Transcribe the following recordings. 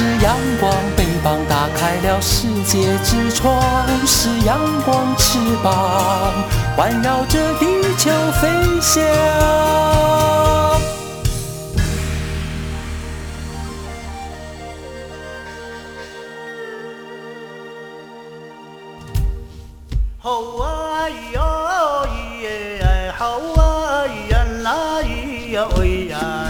是阳光，翅膀打开了世界之窗；是阳光，翅膀环绕着地球飞翔。好啊，咿呀，咿呀，好啊，咿呀，那咿呀，喂呀。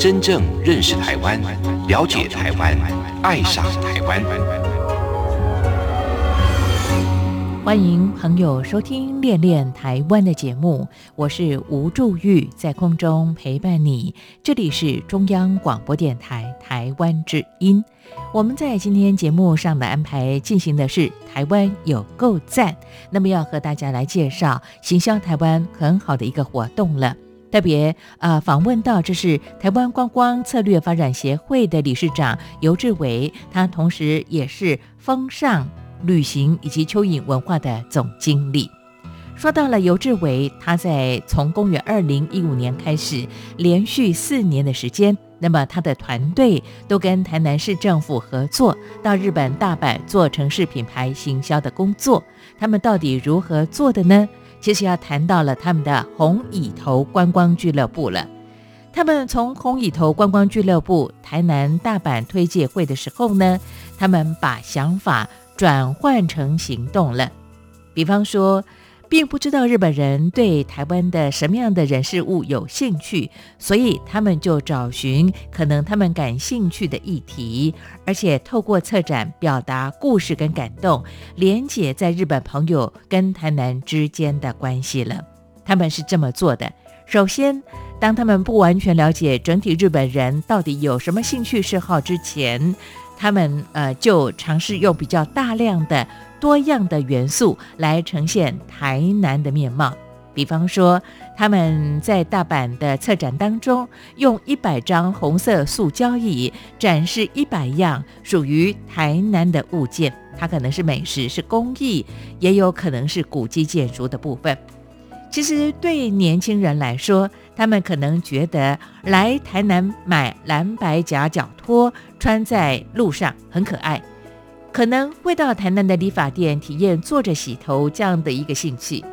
真正认识台湾，了解台湾，爱上台湾。欢迎朋友收听《恋恋台湾》的节目，我是吴祝玉，在空中陪伴你。这里是中央广播电台台湾之音。我们在今天节目上的安排进行的是台湾有够赞，那么要和大家来介绍行销台湾很好的一个活动了。特别啊，访问到这是台湾观光策略发展协会的理事长尤志伟，他同时也是风尚旅行以及蚯蚓文化的总经理。说到了尤志伟，他在从公元二零一五年开始，连续四年的时间，那么他的团队都跟台南市政府合作，到日本大阪做城市品牌行销的工作。他们到底如何做的呢？其实要谈到了他们的红蚁头观光俱乐部了。他们从红蚁头观光俱乐部台南大阪推介会的时候呢，他们把想法转换成行动了。比方说。并不知道日本人对台湾的什么样的人事物有兴趣，所以他们就找寻可能他们感兴趣的议题，而且透过策展表达故事跟感动，连接在日本朋友跟台南之间的关系了。他们是这么做的：首先，当他们不完全了解整体日本人到底有什么兴趣嗜好之前，他们呃就尝试用比较大量的。多样的元素来呈现台南的面貌，比方说他们在大阪的策展当中，用一百张红色塑胶椅展示一百样属于台南的物件，它可能是美食、是工艺，也有可能是古迹建筑的部分。其实对年轻人来说，他们可能觉得来台南买蓝白夹脚拖穿在路上很可爱。可能会到台南的理发店体验坐着洗头这样的一个兴趣。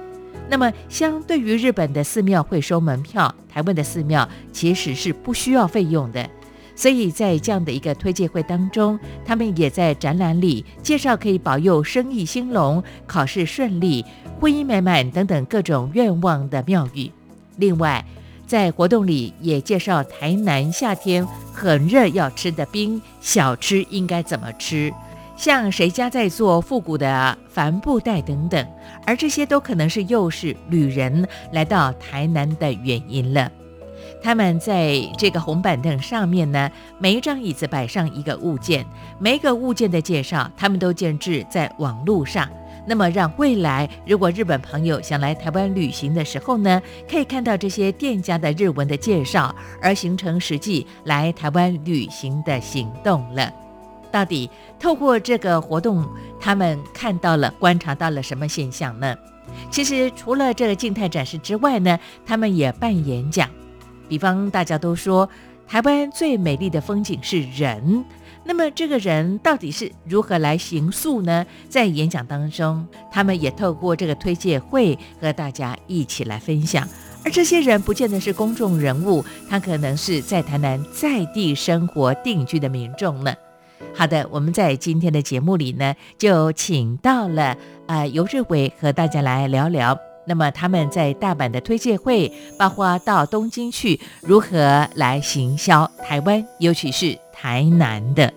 那么，相对于日本的寺庙会收门票，台湾的寺庙其实是不需要费用的。所以在这样的一个推介会当中，他们也在展览里介绍可以保佑生意兴隆、考试顺利、婚姻美满等等各种愿望的庙宇。另外，在活动里也介绍台南夏天很热要吃的冰小吃应该怎么吃。像谁家在做复古的帆布袋等等，而这些都可能是诱使旅人来到台南的原因了。他们在这个红板凳上面呢，每一张椅子摆上一个物件，每一个物件的介绍，他们都建置在网络上。那么，让未来如果日本朋友想来台湾旅行的时候呢，可以看到这些店家的日文的介绍，而形成实际来台湾旅行的行动了。到底透过这个活动，他们看到了、观察到了什么现象呢？其实除了这个静态展示之外呢，他们也办演讲。比方大家都说台湾最美丽的风景是人，那么这个人到底是如何来行塑呢？在演讲当中，他们也透过这个推介会和大家一起来分享。而这些人不见得是公众人物，他可能是在台南在地生活定居的民众呢。好的，我们在今天的节目里呢，就请到了啊游志伟和大家来聊聊。那么他们在大阪的推介会，包括到东京去，如何来行销台湾，尤其是台南的。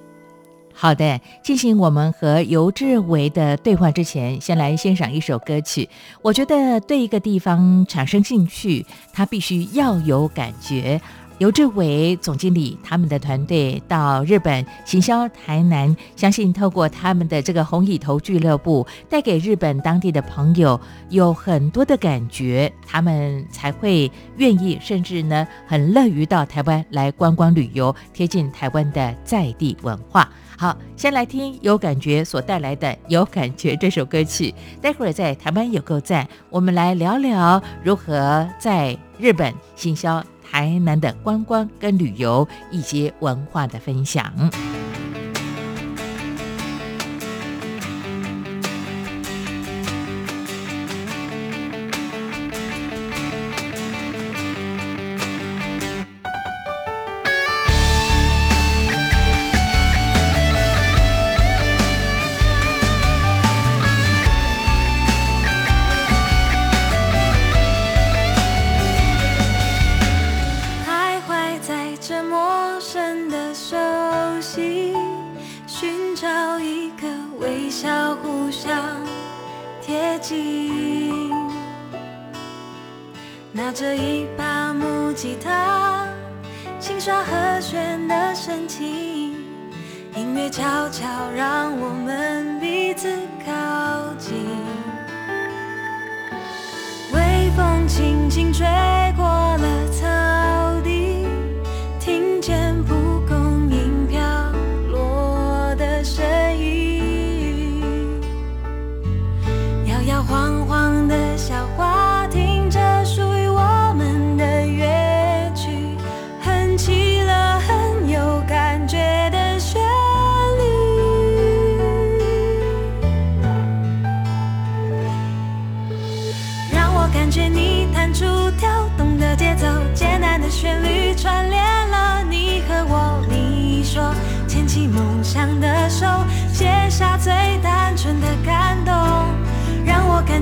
好的，进行我们和尤志伟的对话之前，先来欣赏一首歌曲。我觉得对一个地方产生兴趣，它必须要有感觉。刘志伟总经理他们的团队到日本行销台南，相信透过他们的这个红蚁头俱乐部，带给日本当地的朋友有很多的感觉，他们才会愿意，甚至呢很乐于到台湾来观光旅游，贴近台湾的在地文化。好，先来听有感觉所带来的《有感觉》这首歌曲。待会儿在台湾有够赞，我们来聊聊如何在日本行销台南的观光跟旅游一些文化的分享。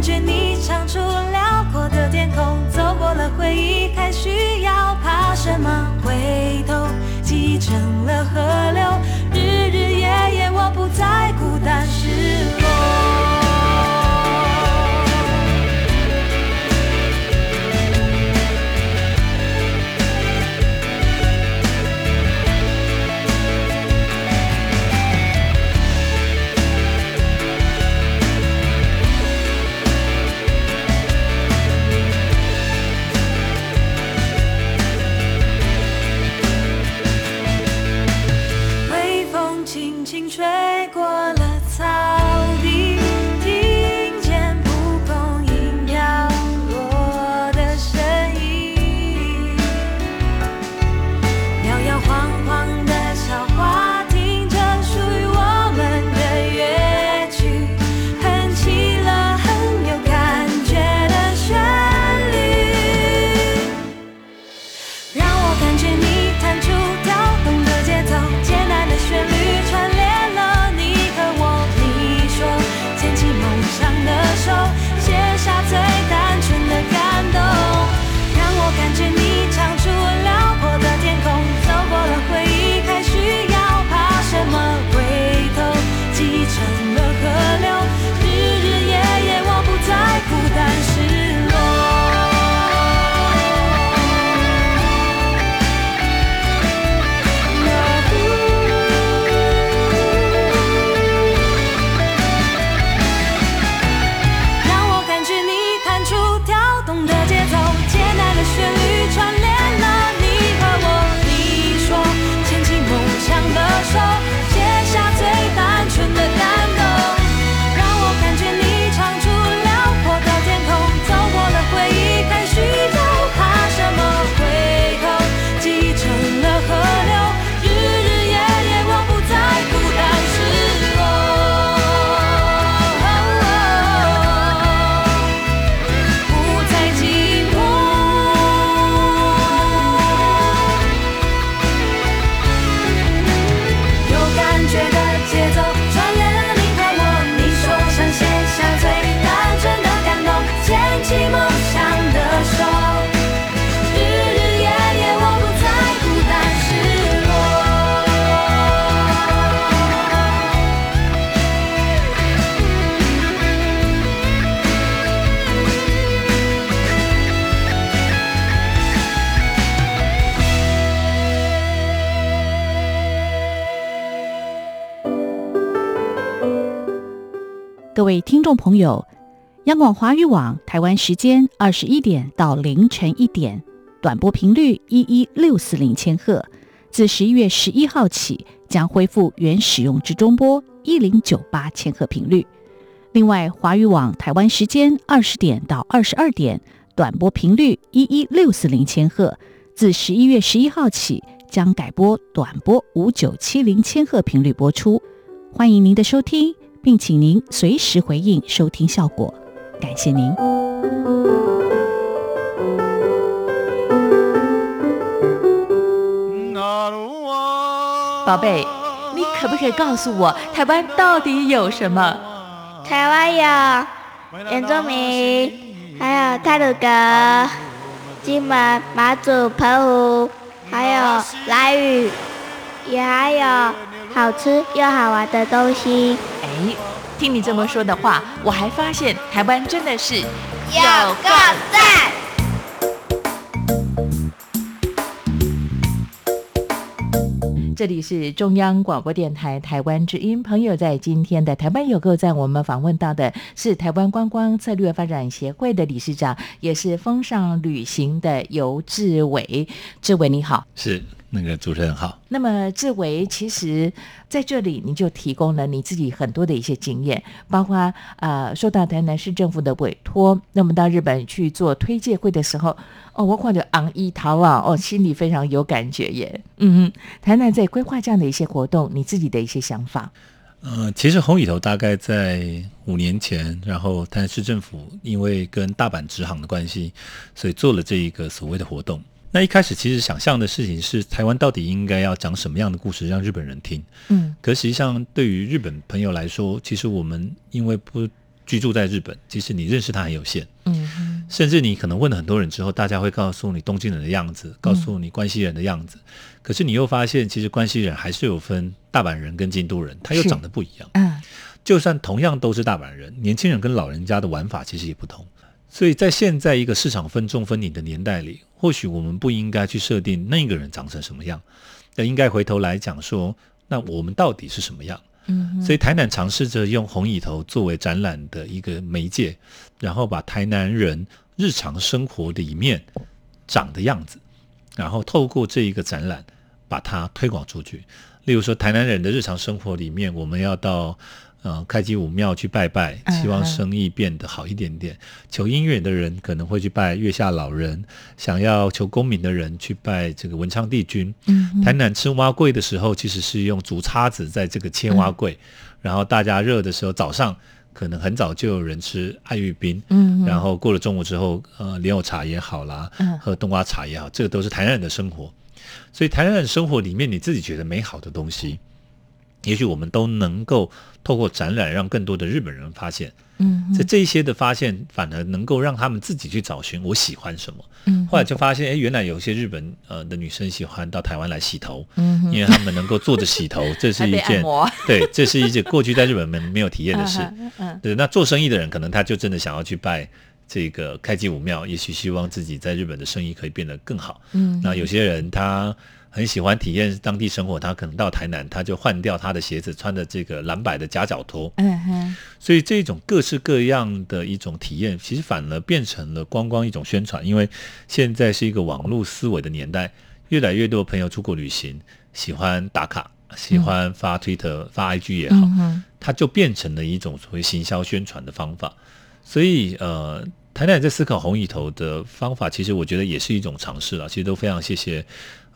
觉你唱出位听众朋友，央广华语网台湾时间二十一点到凌晨一点，短波频率一一六四零千赫，自十一月十一号起将恢复原使用之中波一零九八千赫频率。另外，华语网台湾时间二十点到二十二点，短波频率一一六四零千赫，自十一月十一号起将改播短波五九七零千赫频率播出。欢迎您的收听，并请您随时回应收听效果，感谢您。宝贝，你可不可以告诉我，台湾到底有什么？台湾有原住民，还有泰鲁阁、金门、马祖、澎湖，还有莱屿，也还有好吃又好玩的东西。哎，听你这么说的话，我还发现台湾真的是有够赞！这里是中央广播电台台湾之音。朋友，在今天的台湾有够赞，我们访问到的是台湾观光策略发展协会的理事长，也是风尚旅行的游志伟。志伟，你好。是那个主持人好。那么志伟，其实在这里你就提供了你自己很多的一些经验，包括呃受到台南市政府的委托，那么到日本去做推介会的时候。哦，我看着昂一桃啊，哦，心里非常有感觉耶。嗯嗯，台南在规划这样的一些活动，你自己的一些想法。呃，其实红雨头大概在五年前，然后台南市政府因为跟大阪直航的关系，所以做了这一个所谓的活动。那一开始其实想象的事情是，台湾到底应该要讲什么样的故事让日本人听？嗯，可实际上对于日本朋友来说，其实我们因为不。居住在日本，其实你认识他很有限，嗯，甚至你可能问了很多人之后，大家会告诉你东京人的样子，告诉你关西人的样子，可是你又发现，其实关西人还是有分大阪人跟京都人，他又长得不一样，嗯，就算同样都是大阪人，年轻人跟老人家的玩法其实也不同，所以在现在一个市场分众分你的年代里，或许我们不应该去设定那个人长成什么样，那应该回头来讲说，那我们到底是什么样？嗯所以台南尝试着用红蚁头作为展览的一个媒介，然后把台南人日常生活里面长的样子，然后透过这一个展览把它推广出去。例如说，台南人的日常生活里面，我们要到。呃，开基武庙去拜拜，希望生意变得好一点点。求姻缘的人可能会去拜月下老人，想要求功名的人去拜这个文昌帝君。嗯，台南吃蛙桂的时候，其实是用竹叉子在这个切蛙桂，然后大家热的时候，早上可能很早就有人吃爱玉冰。嗯，然后过了中午之后，呃，莲藕茶也好啦，喝冬瓜茶也好，这个都是台南人的生活。所以台南人生活里面，你自己觉得美好的东西。也许我们都能够透过展览，让更多的日本人发现，嗯，在这些的发现，反而能够让他们自己去找寻我喜欢什么。嗯，后来就发现，哎，原来有些日本呃的女生喜欢到台湾来洗头，嗯，因为他们能够坐着洗头，这是一件对，这是一件过去在日本没没有体验的事。嗯，对，那做生意的人可能他就真的想要去拜这个开基武庙，也许希望自己在日本的生意可以变得更好。嗯，那有些人他。很喜欢体验当地生活，他可能到台南，他就换掉他的鞋子，穿着这个蓝白的夹脚拖。嗯哼，所以这种各式各样的一种体验，其实反而变成了光光一种宣传。因为现在是一个网络思维的年代，越来越多朋友出国旅行，喜欢打卡，喜欢发推特、发 IG 也好，它就变成了一种所谓行销宣传的方法。所以，呃，台南在思考红蚁头的方法，其实我觉得也是一种尝试了。其实都非常谢谢。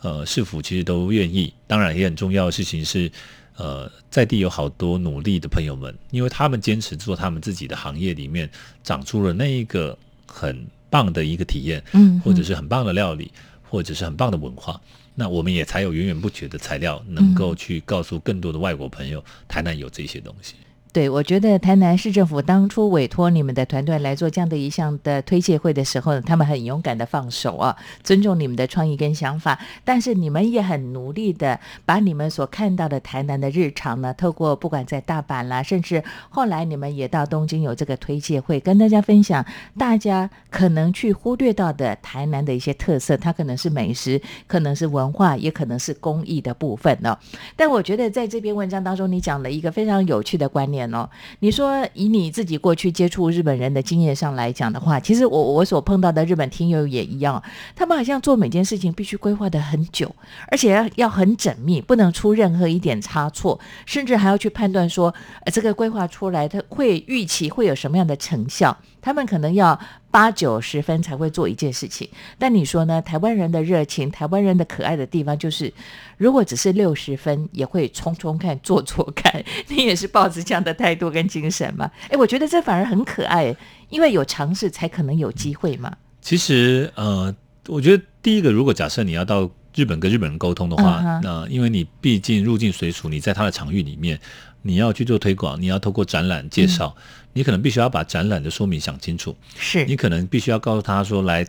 呃，市府其实都愿意，当然也很重要的事情是，呃，在地有好多努力的朋友们，因为他们坚持做他们自己的行业里面，长出了那一个很棒的一个体验，嗯，或者是很棒的料理，或者是很棒的文化，那我们也才有源源不绝的材料，能够去告诉更多的外国朋友，台南有这些东西。对，我觉得台南市政府当初委托你们的团队来做这样的一项的推介会的时候，他们很勇敢的放手啊，尊重你们的创意跟想法。但是你们也很努力的把你们所看到的台南的日常呢，透过不管在大阪啦，甚至后来你们也到东京有这个推介会，跟大家分享大家可能去忽略到的台南的一些特色，它可能是美食，可能是文化，也可能是公益的部分呢。但我觉得在这篇文章当中，你讲了一个非常有趣的观念。哦。你说以你自己过去接触日本人的经验上来讲的话，其实我我所碰到的日本听友也一样，他们好像做每件事情必须规划的很久，而且要要很缜密，不能出任何一点差错，甚至还要去判断说，呃，这个规划出来他会预期会有什么样的成效，他们可能要。八九十分才会做一件事情，但你说呢？台湾人的热情，台湾人的可爱的地方，就是如果只是六十分，也会冲冲看、做做看。你也是抱着这样的态度跟精神吗？哎，我觉得这反而很可爱，因为有尝试才可能有机会嘛。其实，呃，我觉得第一个，如果假设你要到日本跟日本人沟通的话，那因为你毕竟入境随俗，你在他的场域里面，你要去做推广，你要透过展览介绍。你可能必须要把展览的说明想清楚，是你可能必须要告诉他说，来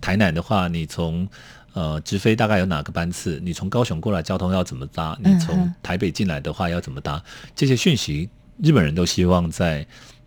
台南的话，你从呃直飞大概有哪个班次？你从高雄过来交通要怎么搭？你从台北进来的话要怎么搭？这些讯息，日本人都希望在。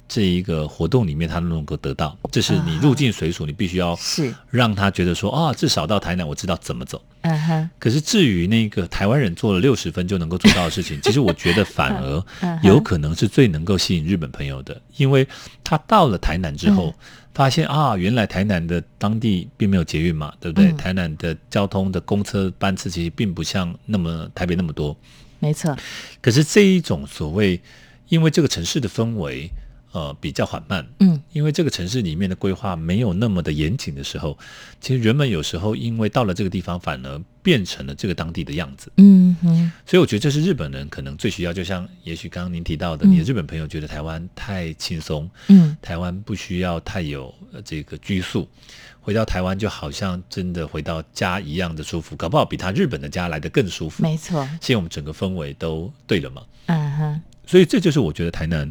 这一个活动里面，他能够得到，这是你入境随俗，你必须要是让他觉得说啊，至少到台南我知道怎么走。嗯哼。可是至于那个台湾人做了六十分就能够做到的事情，其实我觉得反而有可能是最能够吸引日本朋友的，因为他到了台南之后，发现啊，原来台南的当地并没有捷运嘛，对不对？台南的交通的公车班次其实并不像那么台北那么多。没错。可是这一种所谓，因为这个城市的氛围。呃，比较缓慢，嗯，因为这个城市里面的规划没有那么的严谨的时候，其实人们有时候因为到了这个地方，反而变成了这个当地的样子，嗯哼，所以我觉得这是日本人可能最需要，就像也许刚刚您提到的，你的日本朋友觉得台湾太轻松，嗯，台湾不需要太有这个拘束，回到台湾就好像真的回到家一样的舒服，搞不好比他日本的家来的更舒服，没错，现在我们整个氛围都对了嘛，嗯哼，所以这就是我觉得台南。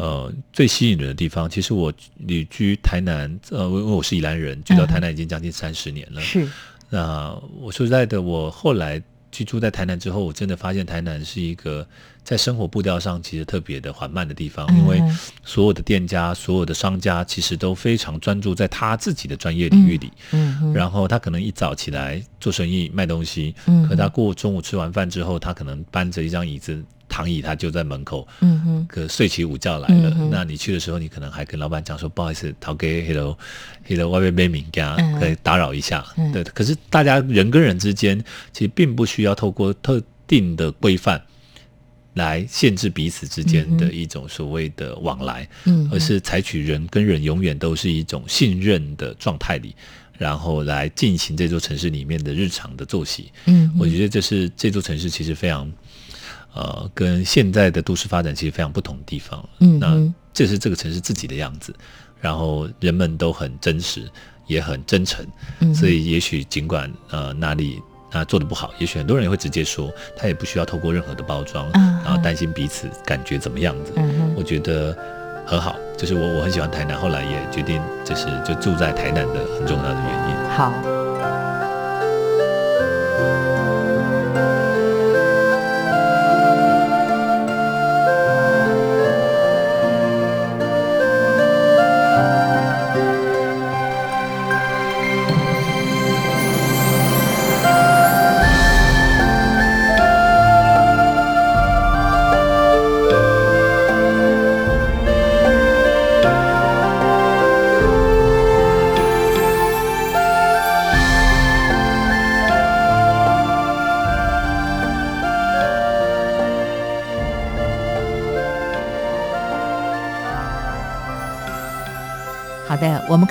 呃，最吸引人的地方，其实我旅居台南，呃，因为我是宜兰人，居到台南已经将近三十年了。是，那我说实在的，我后来居住在台南之后，我真的发现台南是一个在生活步调上其实特别的缓慢的地方，因为所有的店家、所有的商家其实都非常专注在他自己的专业领域里。嗯，然后他可能一早起来做生意卖东西，嗯，可他过中午吃完饭之后，他可能搬着一张椅子。躺椅他就在门口，嗯哼，可睡起午觉来了。那你去的时候，你可能还跟老板讲说：“不好意思，逃给 hello，hello 外面没名家，可以打扰一下。”对，可是大家人跟人之间其实并不需要透过特定的规范来限制彼此之间的一种所谓的往来，嗯，而是采取人跟人永远都是一种信任的状态里，然后来进行这座城市里面的日常的作息。嗯，我觉得这是这座城市其实非常。呃，跟现在的都市发展其实非常不同的地方。嗯，那这是这个城市自己的样子，然后人们都很真实，也很真诚。嗯，所以也许尽管呃哪里啊做的不好，也许很多人也会直接说，他也不需要透过任何的包装，然后担心彼此感觉怎么样子。嗯我觉得很好，就是我我很喜欢台南，后来也决定就是就住在台南的很重要的原因。好。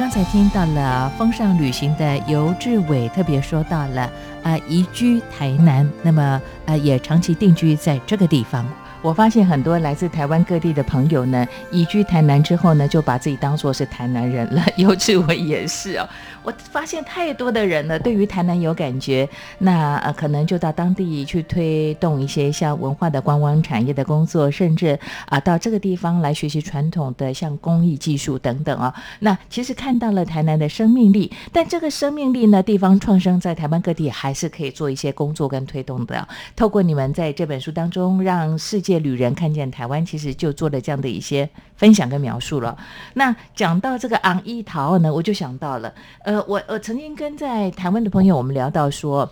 刚才听到了风尚旅行的尤志伟特别说到了，啊，移居台南，那么呃也长期定居在这个地方。我发现很多来自台湾各地的朋友呢，移居台南之后呢，就把自己当做是台南人了。尤其我也是哦。我发现太多的人呢，对于台南有感觉，那呃可能就到当地去推动一些像文化的观光产业的工作，甚至啊到这个地方来学习传统的像工艺技术等等啊。那其实看到了台南的生命力，但这个生命力呢，地方创生在台湾各地还是可以做一些工作跟推动的。透过你们在这本书当中，让世界些旅人看见台湾，其实就做了这样的一些分享跟描述了。那讲到这个昂一桃呢，我就想到了。呃，我我曾经跟在台湾的朋友，我们聊到说，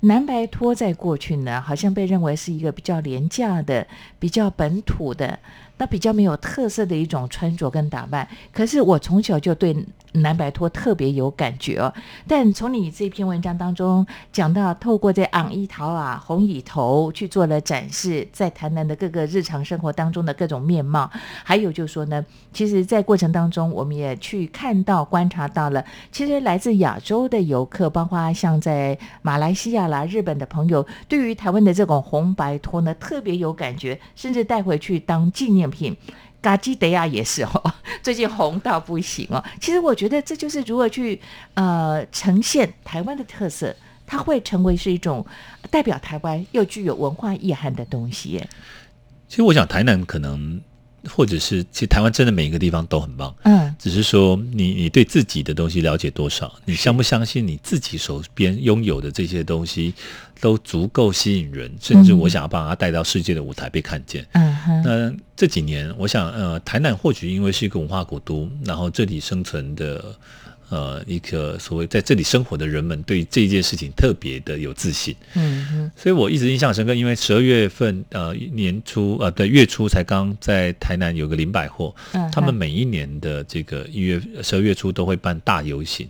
南白托在过去呢，好像被认为是一个比较廉价的、比较本土的。那比较没有特色的一种穿着跟打扮。可是我从小就对蓝白拖特别有感觉哦。但从你这篇文章当中讲到，透过这昂一桃啊、红蚁头去做了展示，在台南的各个日常生活当中的各种面貌，还有就是说呢，其实，在过程当中，我们也去看到、观察到了，其实来自亚洲的游客，包括像在马来西亚啦、日本的朋友，对于台湾的这种红白拖呢，特别有感觉，甚至带回去当纪念品。嘎基德亚也是哦，最近红到不行哦。其实我觉得这就是如何去呃呈现台湾的特色，它会成为是一种代表台湾又具有文化意涵的东西。其实我想台南可能。或者是，其实台湾真的每一个地方都很棒，嗯，只是说你你对自己的东西了解多少，你相不相信你自己手边拥有的这些东西都足够吸引人，甚至我想要把它带到世界的舞台被看见。嗯哼，那这几年，我想，呃，台南或许因为是一个文化古都，然后这里生存的。呃，一个所谓在这里生活的人们对这件事情特别的有自信，嗯嗯，所以我一直印象深刻。因为十二月份，呃，年初呃对月初才刚在台南有个林百货，他们每一年的这个一月十二月初都会办大游行，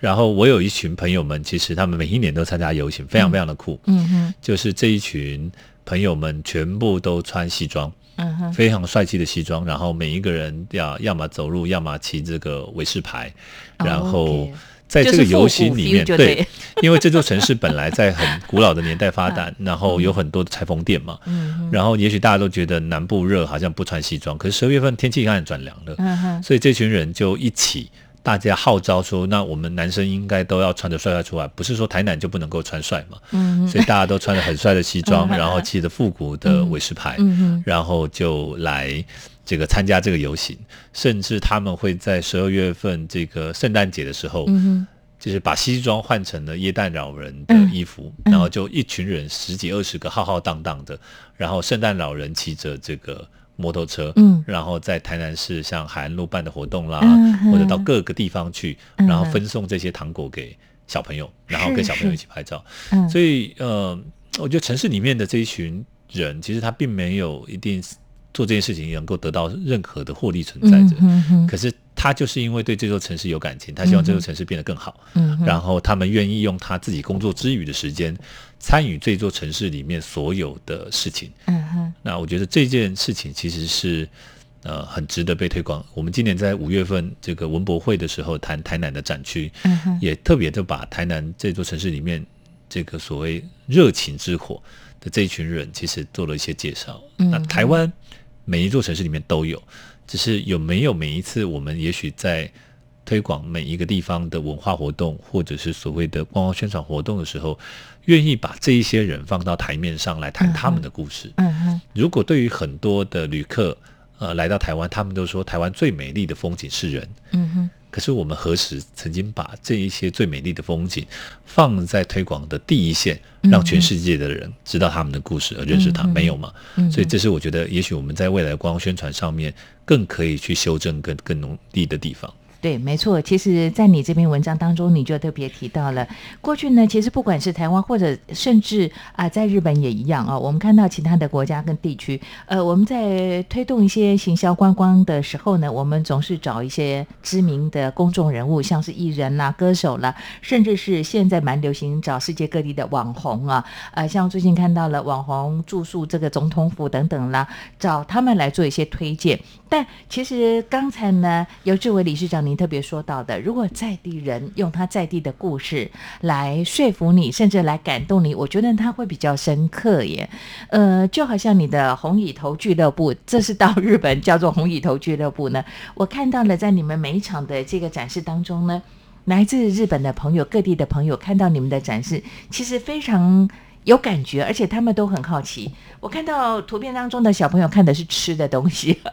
然后我有一群朋友们，其实他们每一年都参加游行，非常非常的酷，嗯哼，就是这一群朋友们全部都穿西装。嗯哼，非常帅气的西装，然后每一个人要要么走路，要么骑这个维士牌，然后在这个游行里面，对，因为这座城市本来在很古老的年代发展，然后有很多的裁缝店嘛，嗯，然后也许大家都觉得南部热，好像不穿西装，可是十二月份天气开始转凉了，嗯哼，所以这群人就一起。大家号召说，那我们男生应该都要穿着帅帅出来，不是说台南就不能够穿帅嘛？嗯，所以大家都穿着很帅的 西装，然后骑着复古的韦氏牌，嗯然后就来这个参加这个游行，甚至他们会在十二月份这个圣诞节的时候，嗯就是把西装换成了耶诞老人的衣服，然后就一群人十几二十个浩浩荡荡的，然后圣诞老人骑着这个。摩托车，嗯，然后在台南市像海岸路办的活动啦，嗯或者到各个地方去，然后分送这些糖果给小朋友，然后跟小朋友一起拍照。嗯，所以呃，我觉得城市里面的这一群人，其实他并没有一定做这件事情能够得到任何的获利存在着，嗯可是。他就是因为对这座城市有感情，他希望这座城市变得更好。嗯，然后他们愿意用他自己工作之余的时间，参与这座城市里面所有的事情。嗯哼，那我觉得这件事情其实是呃很值得被推广。我们今年在五月份这个文博会的时候谈台南的展区，嗯哼，也特别的把台南这座城市里面这个所谓热情之火的这一群人，其实做了一些介绍。那台湾每一座城市里面都有。只是有没有每一次我们也许在推广每一个地方的文化活动，或者是所谓的观光宣传活动的时候，愿意把这一些人放到台面上来谈他们的故事。如果对于很多的旅客，呃，来到台湾，他们都说台湾最美丽的风景是人。嗯哼。可是我们何时曾经把这一些最美丽的风景放在推广的第一线，让全世界的人知道他们的故事而认识他？没有嘛？所以这是我觉得，也许我们在未来观光宣传上面更可以去修正更更努力的地方。对，没错。其实，在你这篇文章当中，你就特别提到了过去呢。其实，不管是台湾，或者甚至啊，在日本也一样啊。我们看到其他的国家跟地区，呃，我们在推动一些行销观光的时候呢，我们总是找一些知名的公众人物，像是艺人啦、歌手啦，甚至是现在蛮流行找世界各地的网红啊。呃，像最近看到了网红住宿这个总统府等等啦，找他们来做一些推荐。但其实刚才呢，尤志伟理事长您特别说到的，如果在地人用他在地的故事来说服你，甚至来感动你，我觉得他会比较深刻耶。呃，就好像你的红蚁头俱乐部，这是到日本叫做红蚁头俱乐部呢。我看到了在你们每一场的这个展示当中呢，来自日本的朋友、各地的朋友看到你们的展示，其实非常有感觉，而且他们都很好奇。我看到图片当中的小朋友看的是吃的东西。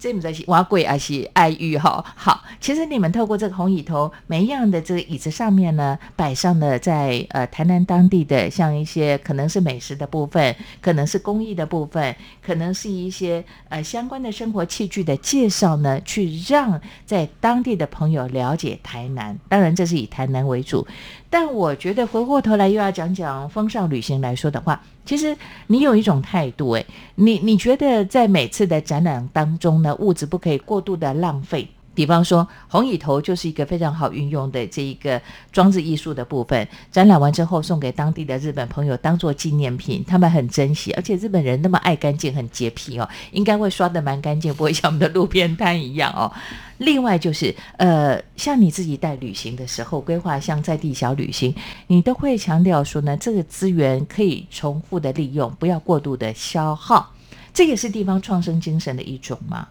这不在是瓦贵还是爱玉哈？好，其实你们透过这个红椅头，每一样的这个椅子上面呢，摆上了在呃台南当地的像一些可能是美食的部分，可能是工艺的部分，可能是一些呃相关的生活器具的介绍呢，去让在当地的朋友了解台南。当然，这是以台南为主。但我觉得回过头来又要讲讲风尚旅行来说的话，其实你有一种态度，诶，你你觉得在每次的展览当中呢，物质不可以过度的浪费。比方说，红椅头就是一个非常好运用的这一个装置艺术的部分。展览完之后，送给当地的日本朋友当做纪念品，他们很珍惜。而且日本人那么爱干净，很洁癖哦，应该会刷的蛮干净，不会像我们的路边摊一样哦。另外就是，呃，像你自己带旅行的时候，规划像在地小旅行，你都会强调说呢，这个资源可以重复的利用，不要过度的消耗。这也是地方创生精神的一种吗？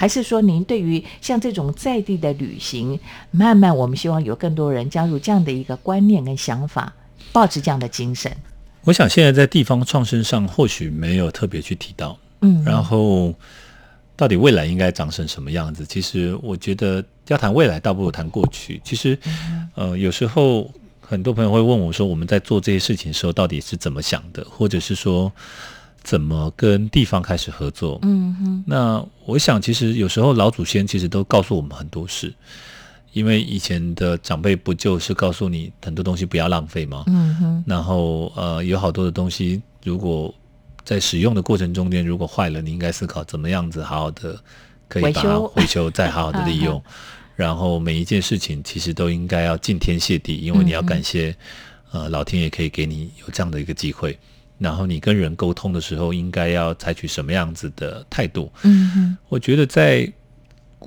还是说，您对于像这种在地的旅行，慢慢我们希望有更多人加入这样的一个观念跟想法，保持这样的精神。我想现在在地方创生上，或许没有特别去提到，嗯，然后到底未来应该长成什么样子？其实我觉得要谈未来，倒不如谈过去。其实，呃，有时候很多朋友会问我说，我们在做这些事情的时候，到底是怎么想的，或者是说。怎么跟地方开始合作？嗯哼，那我想，其实有时候老祖先其实都告诉我们很多事，因为以前的长辈不就是告诉你很多东西不要浪费吗？嗯哼，然后呃，有好多的东西，如果在使用的过程中间如果坏了，你应该思考怎么样子好好的可以把它回修，再好好的利用。然后每一件事情其实都应该要敬天谢地，因为你要感谢呃老天爷可以给你有这样的一个机会。然后你跟人沟通的时候，应该要采取什么样子的态度？嗯哼，我觉得在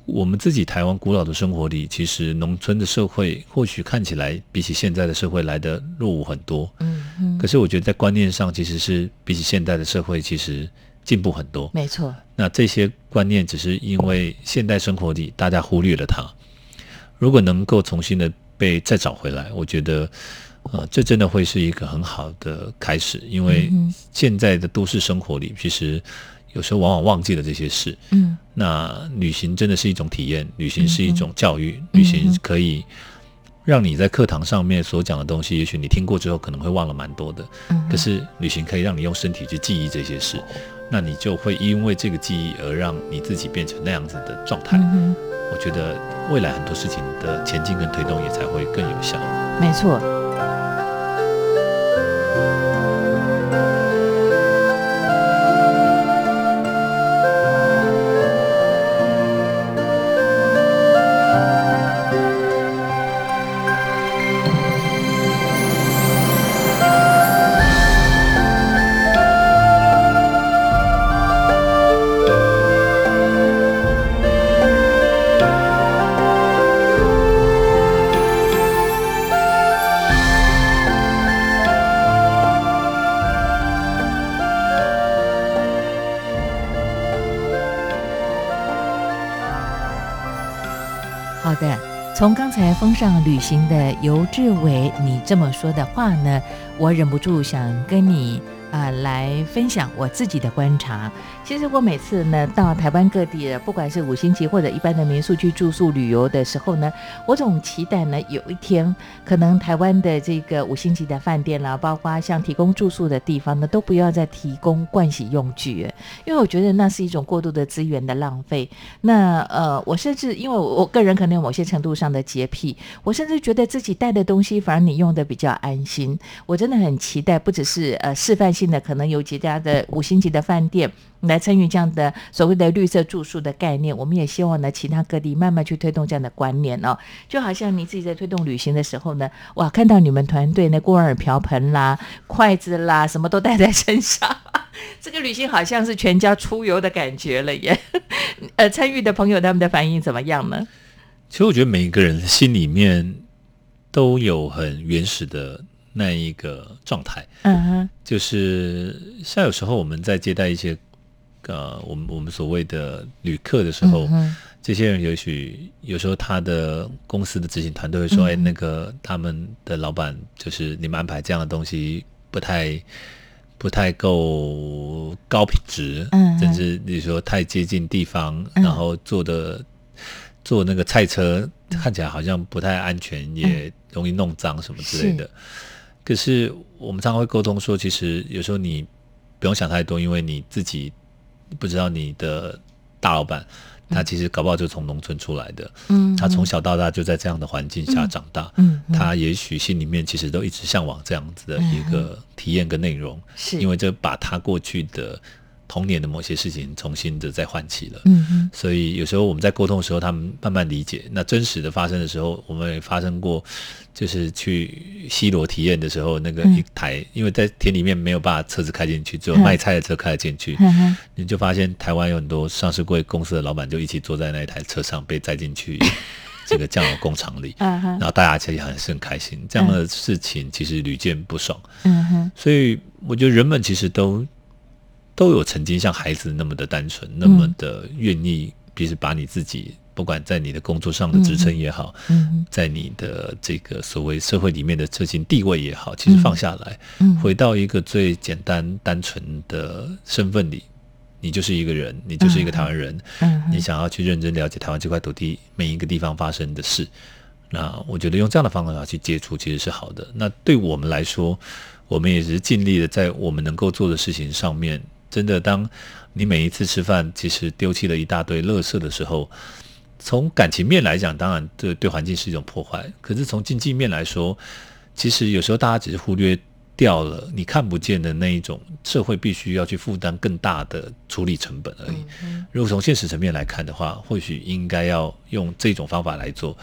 我们自己台湾古老的生活里，其实农村的社会或许看起来比起现在的社会来的落伍很多。嗯哼，可是我觉得在观念上，其实是比起现代的社会，其实进步很多。没错。那这些观念只是因为现代生活里大家忽略了它。如果能够重新的被再找回来，我觉得。呃，这真的会是一个很好的开始，因为现在的都市生活里，其实有时候往往忘记了这些事。嗯，那旅行真的是一种体验，旅行是一种教育，旅行可以让你在课堂上面所讲的东西，也许你听过之后可能会忘了蛮多的。嗯，可是旅行可以让你用身体去记忆这些事，那你就会因为这个记忆而让你自己变成那样子的状态。嗯，我觉得未来很多事情的前进跟推动也才会更有效。没错。的从刚才风尚旅行的游志伟，你这么说的话呢，我忍不住想跟你。啊，来分享我自己的观察。其实我每次呢到台湾各地，不管是五星级或者一般的民宿去住宿旅游的时候呢，我总期待呢有一天，可能台湾的这个五星级的饭店啦，包括像提供住宿的地方呢，都不要再提供盥洗用具，因为我觉得那是一种过度的资源的浪费。那呃，我甚至因为我个人可能有某些程度上的洁癖，我甚至觉得自己带的东西反而你用的比较安心。我真的很期待，不只是呃示范性。的可能有几家的五星级的饭店来参与这样的所谓的绿色住宿的概念，我们也希望呢，其他各地慢慢去推动这样的观念哦。就好像你自己在推动旅行的时候呢，哇，看到你们团队那锅碗瓢盆啦、筷子啦，什么都带在身上，这个旅行好像是全家出游的感觉了耶。呃，参与的朋友他们的反应怎么样呢？其实我觉得每一个人心里面都有很原始的。那一个状态，嗯哼，就是像有时候我们在接待一些呃，我们我们所谓的旅客的时候，这些人也许有时候他的公司的执行团队会说，哎，那个他们的老板就是你们安排这样的东西不太。不太够高品质，嗯。甚至你说太接近地方，嗯。然后坐的坐那个菜车看起来好像不太安全，也容易弄脏什么之类的。可是我们常常会沟通说，其实有时候你不用想太多，因为你自己不知道你的大老板。他其实搞不好就从农村出来的，嗯。他从小到大就在这样的环境下长大，嗯嗯他也许心里面其实都一直向往这样子的一个体验跟内容，是。因为这把他过去的童年的某些事情重新的再唤起了。嗯哼所以有时候我们在沟通的时候，他们慢慢理解。那真实的发生的时候，我们也发生过，就是去西罗体验的时候，那个嗯一台，因为在田里面没有办法车子开进去，只有嗯 卖菜的车开了进去，嗯哼你就发现台湾有很多上市贵公司的老板就一起坐在那一台车上被载进去这个酱油工厂里，嗯哼然后大家其实还是很开心。这样的事情其实屡见不爽，嗯哼所以我觉得人们其实都都有曾经像孩子那么的单纯，那么的愿意，其实把你自己。不管在你的工作上的支撑也好，嗯。在你的这个所谓社会里面的这些地位也好，其实放下来，嗯。回到一个最简单单纯的身份里，你就是一个人，你就是一个台湾人，嗯。哼你想要去认真了解台湾这块土地每一个地方发生的事，那我觉得用这样的方法去接触其实是好的。那对我们来说，我们也是尽力的在我们能够做的事情上面，真的当你每一次吃饭其实丢弃了一大堆垃圾的时候。从感情面来讲，当然对对环境是一种破坏。可是从经济面来说，其实有时候大家只是忽略掉了你看不见的那一种社会必须要去负担更大的处理成本而已。如果从现实层面来看的话，或许应该要用这种方法来做，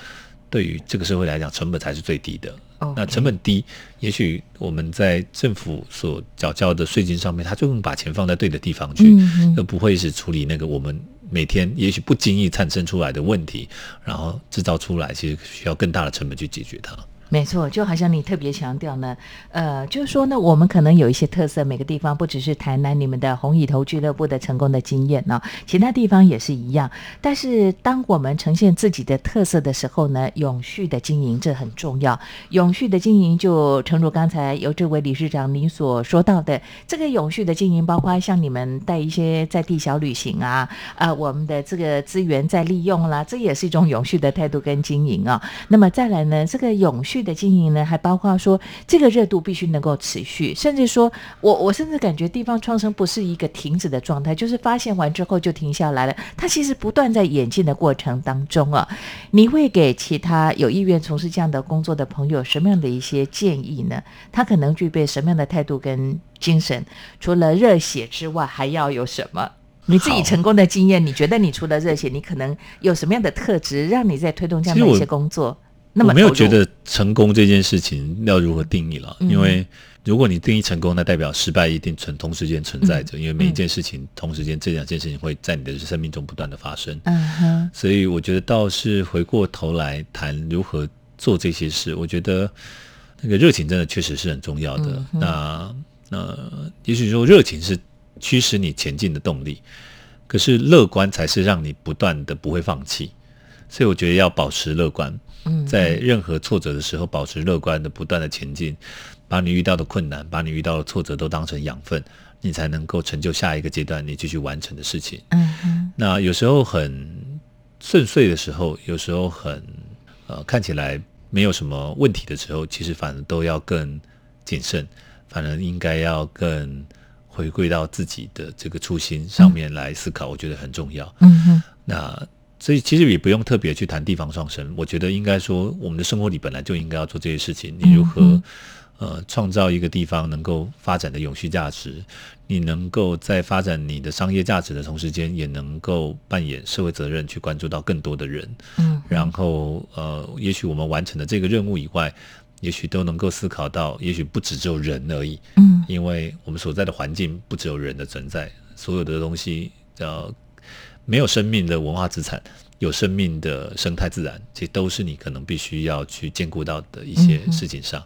对于这个社会来讲，成本才是最低的。那成本低，也许我们在政府所缴交的税金上面，他就能把钱放在对的地方去，而不会是处理那个我们每天也许不经意产生出来的问题，然后制造出来，其实需要更大的成本去解决它。没错，就好像你特别强调呢，呃，就是说呢，我们可能有一些特色，每个地方不只是台南你们的红蚁头俱乐部的成功的经验呢、其他地方也是一样。但是当我们呈现自己的特色的时候呢，永续的经营这很重要。永续的经营，就诚如刚才由这位理事长你所说到的，这个永续的经营，包括像你们带一些在地小旅行啊，啊、我们的这个资源再利用啦，这也是一种永续的态度跟经营啊。那么再来呢，这个永续的经营呢，还包括说这个热度必须能够持续，甚至说我我甚至感觉地方创生不是一个停止的状态，就是发现完之后就停下来了，它其实不断在演进的过程当中啊。你会给其他有意愿从事这样的工作的朋友什么样的一些建议呢？他可能具备什么样的态度跟精神？除了热血之外，还要有什么？你自己成功的经验，你觉得你除了热血，你可能有什么样的特质，让你在推动这样的一些工作？那么我没有觉得成功这件事情要如何定义了，嗯。因为如果你定义成功，那代表失败一定存同时间存在着，嗯。因为每一件事情同时间这两件事情会在你的生命中不断的发生。嗯。哼，所以我觉得倒是回过头来谈如何做这些事，我觉得那个热情真的确实是很重要的。嗯那那也许说热情是驱使你前进的动力，可是乐观才是让你不断的不会放弃。所以我觉得要保持乐观，嗯在任何挫折的时候保持乐观的不断的前进，把你遇到的困难，把你遇到的挫折都当成养分，你才能够成就下一个阶段你继续完成的事情。那有时候很顺遂的时候，有时候很呃看起来没有什么问题的时候，其实反而都要更谨慎，反而应该要更回归到自己的这个初心上面来思考，我觉得很重要。嗯哼，那所以其实也不用特别去谈地方创生，我觉得应该说我们的生活里本来就应该要做这些事情。你如何、嗯呃创造一个地方能够发展的永续价值？你能够在发展你的商业价值的同时间，也能够扮演社会责任，去关注到更多的人。嗯，然后呃，也许我们完成了这个任务以外，也许都能够思考到，也许不只只有人而已。嗯因为我们所在的环境不只有人的存在，所有的东西呃没有生命的文化资产，有生命的生态自然，其实都是你可能必须要去兼顾到的一些事情上。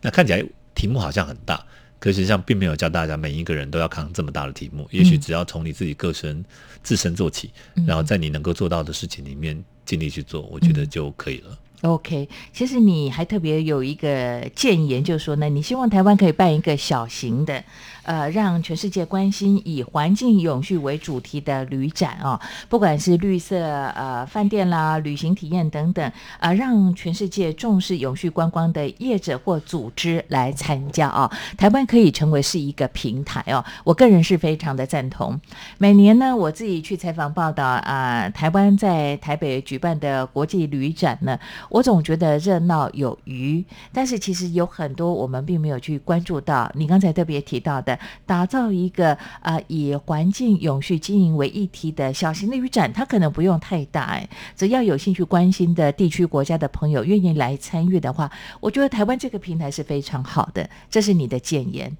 那看起来题目好像很大，可实际上并没有教大家每一个人都要扛这么大的题目，也许只要从你自己个身自身做起，然后在你能够做到的事情里面尽力去做，我觉得就可以了。OK，其实你还特别有一个建言，就是说呢，你希望台湾可以办一个小型的。呃，让全世界关心以环境永续为主题的旅展啊，不管是绿色呃饭店啦、旅行体验等等，呃，让全世界重视永续观光的业者或组织来参加啊。台湾可以成为是一个平台哦，我个人是非常的赞同。每年呢，我自己去采访报道啊，台湾在台北举办的国际旅展呢，我总觉得热闹有余，但是其实有很多我们并没有去关注到。你刚才特别提到的。打造一个啊以环境永续经营为议题的小型的旅展，它可能不用太大哎，只要有兴趣关心的地区国家的朋友愿意来参与的话，我觉得台湾这个平台是非常好的。这是你的建言，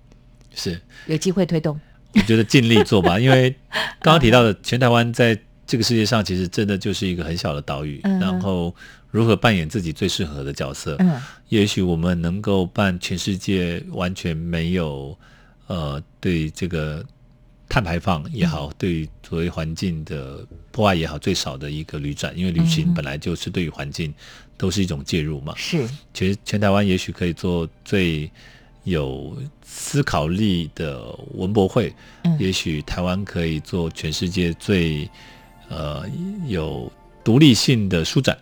是有机会推动，我觉得尽力做吧。因为刚刚提到的全台湾在这个世界上其实真的就是一个很小的岛屿，然后如何扮演自己最适合的角色？嗯，也许我们能够办全世界完全没有。呃，对这个碳排放也好，对作为环境的破坏也好，最少的一个旅展，因为旅行本来就是对于环境都是一种介入嘛。是，其实全台湾也许可以做最有思考力的文博会，嗯也许台湾可以做全世界最呃有独立性的书展。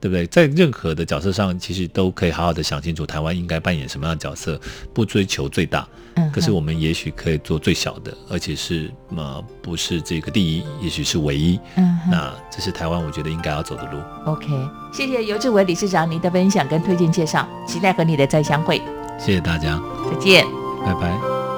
对不对？在任何的角色上，其实都可以好好的想清楚，台湾应该扮演什么样的角色，不追求最大。嗯。可是我们也许可以做最小的，而且是呃不是这个第一，也许是唯一。嗯。那这是台湾，我觉得应该要走的路。OK，谢谢尤志伟理事长您的分享跟推荐介绍，期待和你的再相会。谢谢大家，再见，拜拜。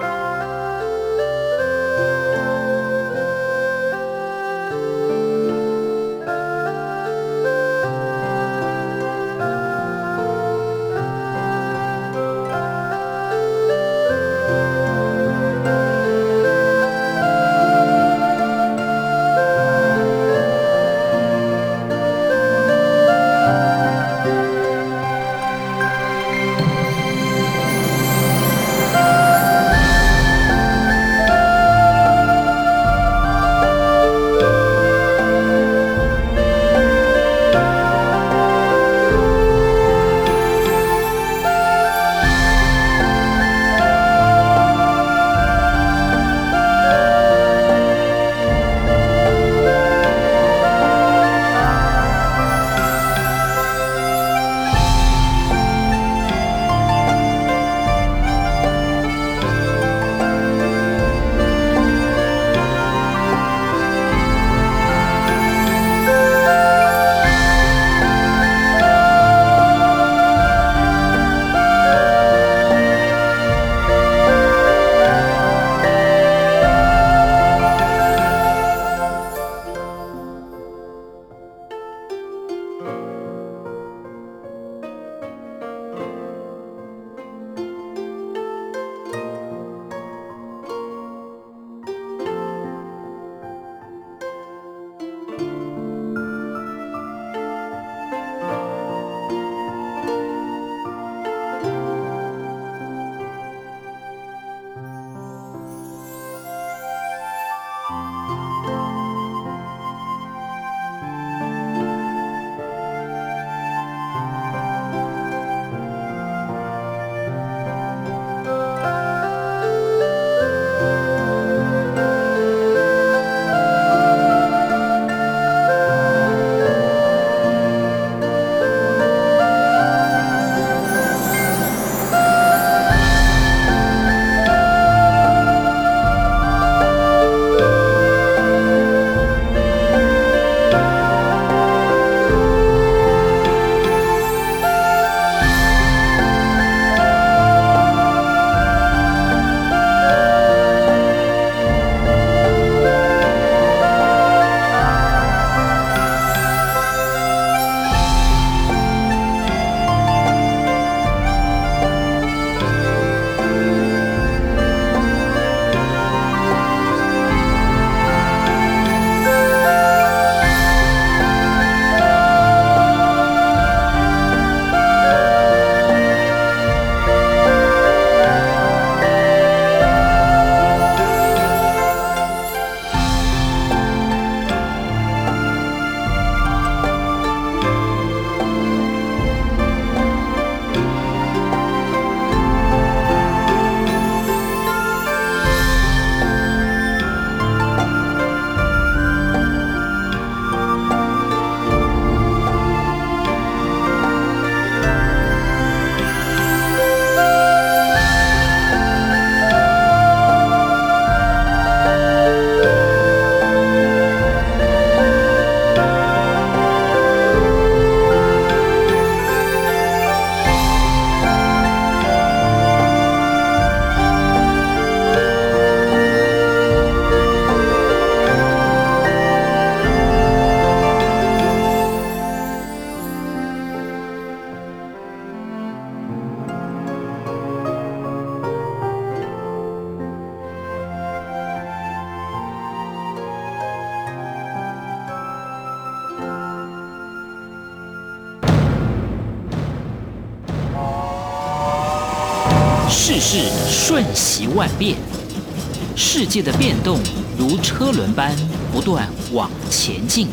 往前进。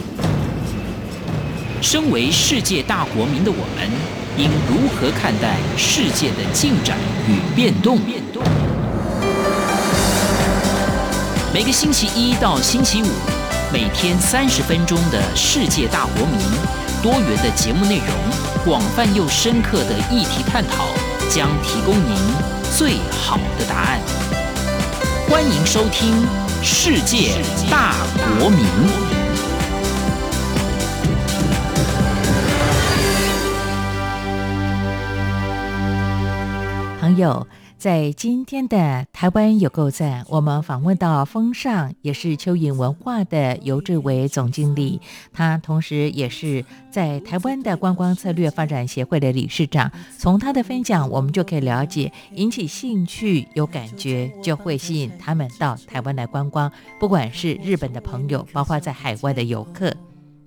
身为世界大国民的我们，应如何看待世界的进展与变动？每个星期一到星期五，每天三十分钟的世界大国民，多元的节目内容，广泛又深刻的议题探讨，将提供您最好的答案。欢迎收听《世界大国民》。朋友，在今天的台湾有够赞，我们访问到风尚，也是蚯蚓文化的尤志伟总经理，他同时也是在台湾的观光策略发展协会的理事长。从他的分享，我们就可以了解，引起兴趣、有感觉，就会吸引他们到台湾来观光。不管是日本的朋友，包括在海外的游客。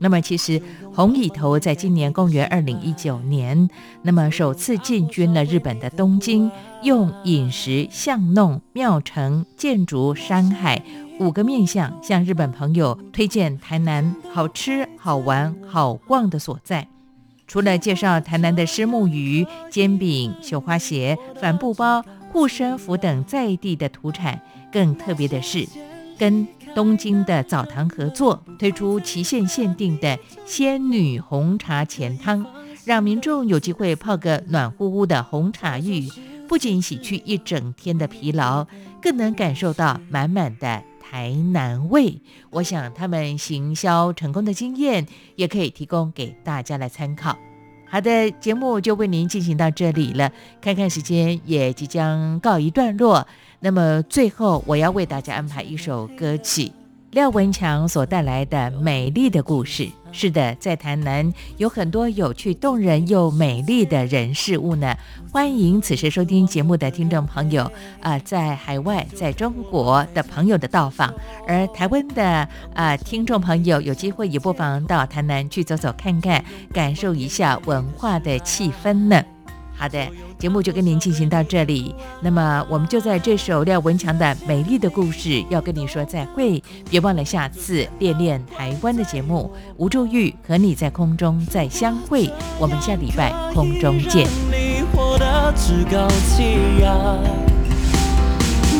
那么，其实红蚁头在今年公元二零一九年，那么首次进军了日本的东京，用饮食、巷弄、庙城、建筑、山海五个面向，向日本朋友推荐台南好吃、好玩、好逛的所在。除了介绍台南的虱目鱼、煎饼、绣花鞋、帆布包、护身符等在地的土产，更特别的是，跟东京的澡堂合作推出期限限定的仙女红茶钱汤，让民众有机会泡个暖乎乎的红茶浴，不仅洗去一整天的疲劳，更能感受到满满的台南味。我想他们行销成功的经验，也可以提供给大家来参考。好的，节目就为您进行到这里了，看看时间也即将告一段落。那么最后，我要为大家安排一首歌曲，廖文强所带来的《美丽的故事》。是的，在台南有很多有趣、动人又美丽的人事物呢。欢迎此时收听节目的听众朋友啊，在海外、在中国的朋友的到访，而台湾的啊听众朋友有机会也不妨到台南去走走看看，感受一下文化的气氛呢。好的，节目就跟您进行到这里。那么，我们就在这首廖文强的《美丽的故事》要跟你说再会。别忘了下次练练台湾的节目，吴祝玉和你在空中再相会。我们下礼拜空中见。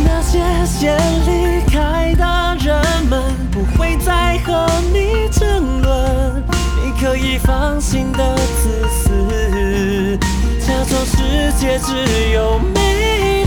那些先离开的人们不会再和你争论，你可以放心的自私。假装世界只有美。